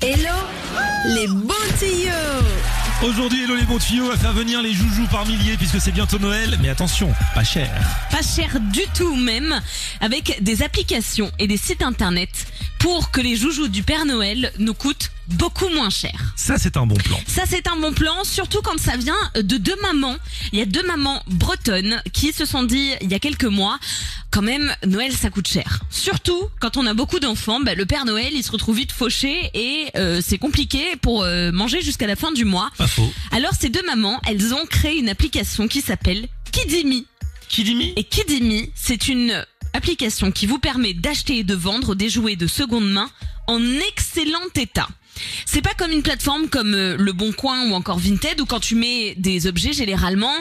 Hello les bons tuyaux Aujourd'hui, Hello les bons tuyaux va faire venir les joujoux par milliers puisque c'est bientôt Noël, mais attention, pas cher. Pas cher du tout même, avec des applications et des sites internet pour que les joujoux du Père Noël nous coûtent beaucoup moins cher. Ça, c'est un bon plan. Ça, c'est un bon plan, surtout quand ça vient de deux mamans. Il y a deux mamans bretonnes qui se sont dit, il y a quelques mois, quand même, Noël, ça coûte cher. Surtout quand on a beaucoup d'enfants, bah, le Père Noël, il se retrouve vite fauché et euh, c'est compliqué pour euh, manger jusqu'à la fin du mois. Pas faux. Alors, ces deux mamans, elles ont créé une application qui s'appelle Kidimi. Kidimi? Et Kidimi, c'est une application qui vous permet d'acheter et de vendre des jouets de seconde main en excellent état. C'est pas comme une plateforme comme euh, Le Bon Coin ou encore Vinted où quand tu mets des objets généralement,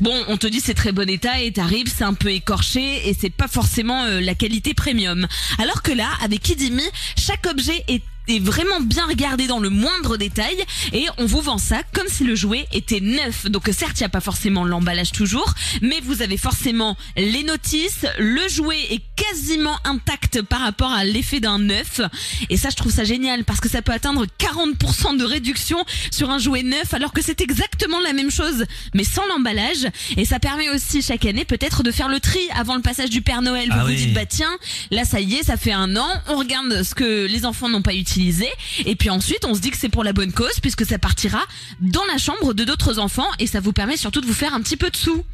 bon, on te dit c'est très bon état et t'arrives, c'est un peu écorché et c'est pas forcément euh, la qualité premium. Alors que là, avec Kidimi, chaque objet est est vraiment bien regardé dans le moindre détail et on vous vend ça comme si le jouet était neuf. Donc certes, il n'y a pas forcément l'emballage toujours, mais vous avez forcément les notices, le jouet est quasiment intact par rapport à l'effet d'un neuf. Et ça, je trouve ça génial parce que ça peut atteindre 40% de réduction sur un jouet neuf alors que c'est exactement la même chose mais sans l'emballage. Et ça permet aussi chaque année peut-être de faire le tri avant le passage du Père Noël. Vous Ah vous oui. dites, bah tiens, là ça y est, ça fait un an, on regarde ce que les enfants n'ont pas utilisé et puis ensuite on se dit que c'est pour la bonne cause puisque ça partira dans la chambre de d'autres enfants et ça vous permet surtout de vous faire un petit peu de sous.